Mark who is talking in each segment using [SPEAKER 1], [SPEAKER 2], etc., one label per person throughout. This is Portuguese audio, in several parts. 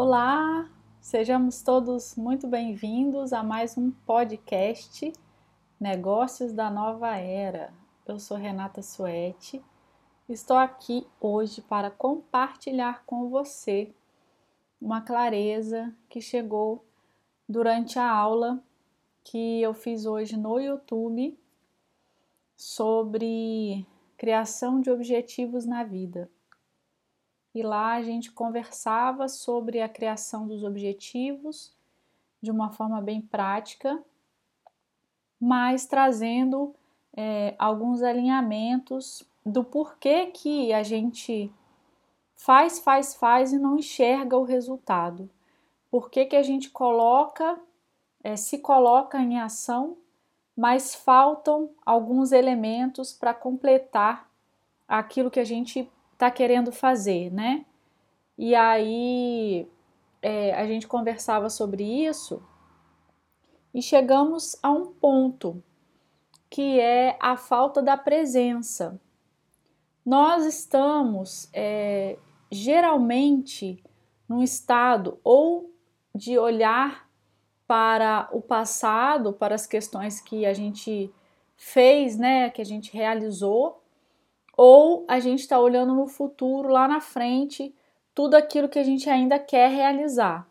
[SPEAKER 1] Olá, sejamos todos muito bem-vindos a mais um podcast Negócios da Nova Era. Eu sou Renata Suete, estou aqui hoje para compartilhar com você uma clareza que chegou durante a aula que eu fiz hoje no YouTube sobre criação de objetivos na vida e lá a gente conversava sobre a criação dos objetivos de uma forma bem prática, mas trazendo é, alguns alinhamentos do porquê que a gente faz, faz, faz e não enxerga o resultado. Por que, que a gente coloca, é, se coloca em ação, mas faltam alguns elementos para completar aquilo que a gente está querendo fazer, né? E aí é, a gente conversava sobre isso e chegamos a um ponto que é a falta da presença. Nós estamos é, geralmente num estado ou de olhar para o passado, para as questões que a gente fez, né, que a gente realizou, ou a gente está olhando no futuro, lá na frente, tudo aquilo que a gente ainda quer realizar.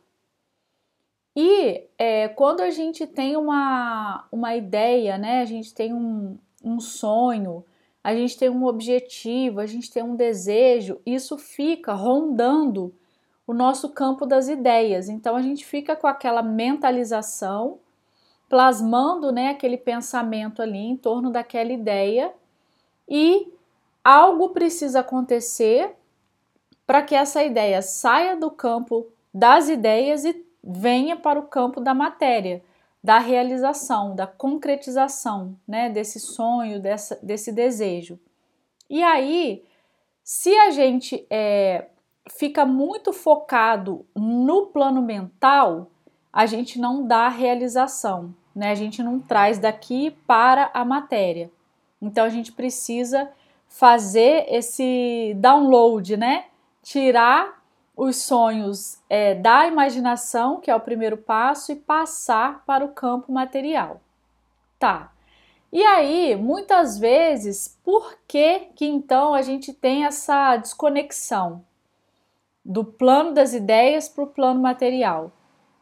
[SPEAKER 1] E é, quando a gente tem uma, uma ideia, né, a gente tem um, um sonho, a gente tem um objetivo, a gente tem um desejo, isso fica rondando o nosso campo das ideias. Então a gente fica com aquela mentalização, plasmando né, aquele pensamento ali em torno daquela ideia e algo precisa acontecer para que essa ideia saia do campo das ideias e venha para o campo da matéria, da realização, da concretização, né, desse sonho, dessa, desse desejo. E aí, se a gente é, fica muito focado no plano mental, a gente não dá realização, né? A gente não traz daqui para a matéria. Então a gente precisa fazer esse download, né? Tirar os sonhos é, da imaginação, que é o primeiro passo, e passar para o campo material. Tá. E aí, muitas vezes, por que que então a gente tem essa desconexão do plano das ideias para o plano material?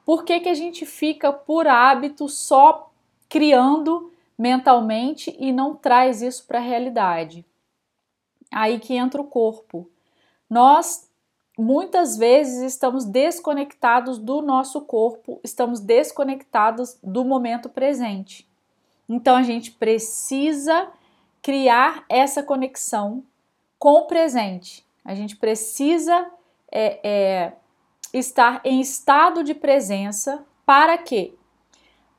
[SPEAKER 1] Por que, que a gente fica por hábito só criando mentalmente e não traz isso para a realidade? Aí que entra o corpo. Nós muitas vezes estamos desconectados do nosso corpo, estamos desconectados do momento presente. Então a gente precisa criar essa conexão com o presente. A gente precisa é, é, estar em estado de presença para quê?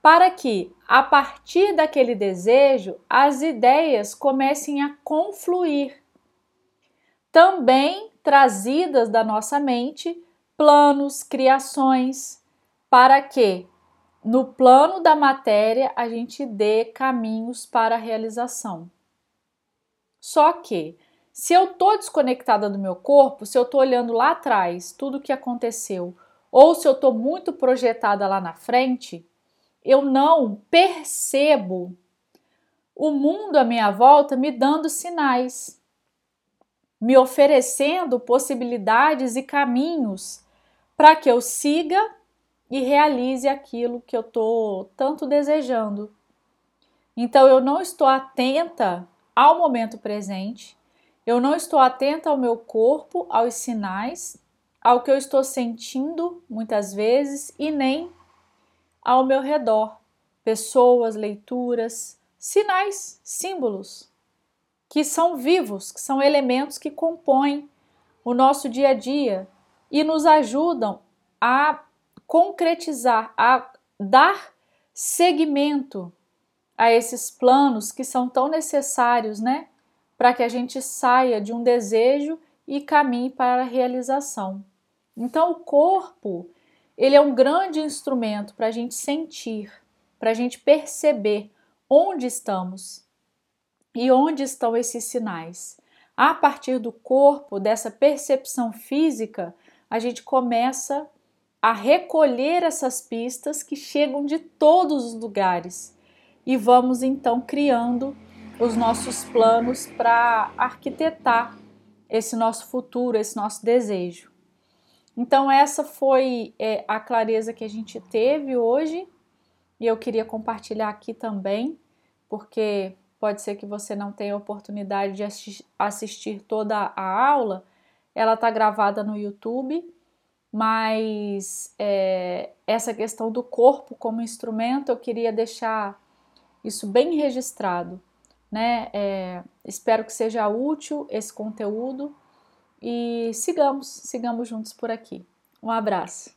[SPEAKER 1] Para que a partir daquele desejo as ideias comecem a confluir também trazidas da nossa mente planos, criações, para que no plano da matéria a gente dê caminhos para a realização. Só que se eu estou desconectada do meu corpo, se eu estou olhando lá atrás tudo o que aconteceu, ou se eu estou muito projetada lá na frente, eu não percebo o mundo à minha volta me dando sinais me oferecendo possibilidades e caminhos para que eu siga e realize aquilo que eu estou tanto desejando. Então eu não estou atenta ao momento presente, eu não estou atenta ao meu corpo, aos sinais, ao que eu estou sentindo muitas vezes e nem ao meu redor, pessoas, leituras, sinais, símbolos que são vivos, que são elementos que compõem o nosso dia a dia e nos ajudam a concretizar, a dar seguimento a esses planos que são tão necessários, né? Para que a gente saia de um desejo e caminhe para a realização. Então, o corpo, ele é um grande instrumento para a gente sentir, para a gente perceber onde estamos, e onde estão esses sinais? A partir do corpo, dessa percepção física, a gente começa a recolher essas pistas que chegam de todos os lugares e vamos então criando os nossos planos para arquitetar esse nosso futuro, esse nosso desejo. Então, essa foi é, a clareza que a gente teve hoje e eu queria compartilhar aqui também, porque pode ser que você não tenha oportunidade de assistir toda a aula, ela está gravada no YouTube, mas é, essa questão do corpo como instrumento eu queria deixar isso bem registrado, né? É, espero que seja útil esse conteúdo e sigamos, sigamos juntos por aqui. Um abraço.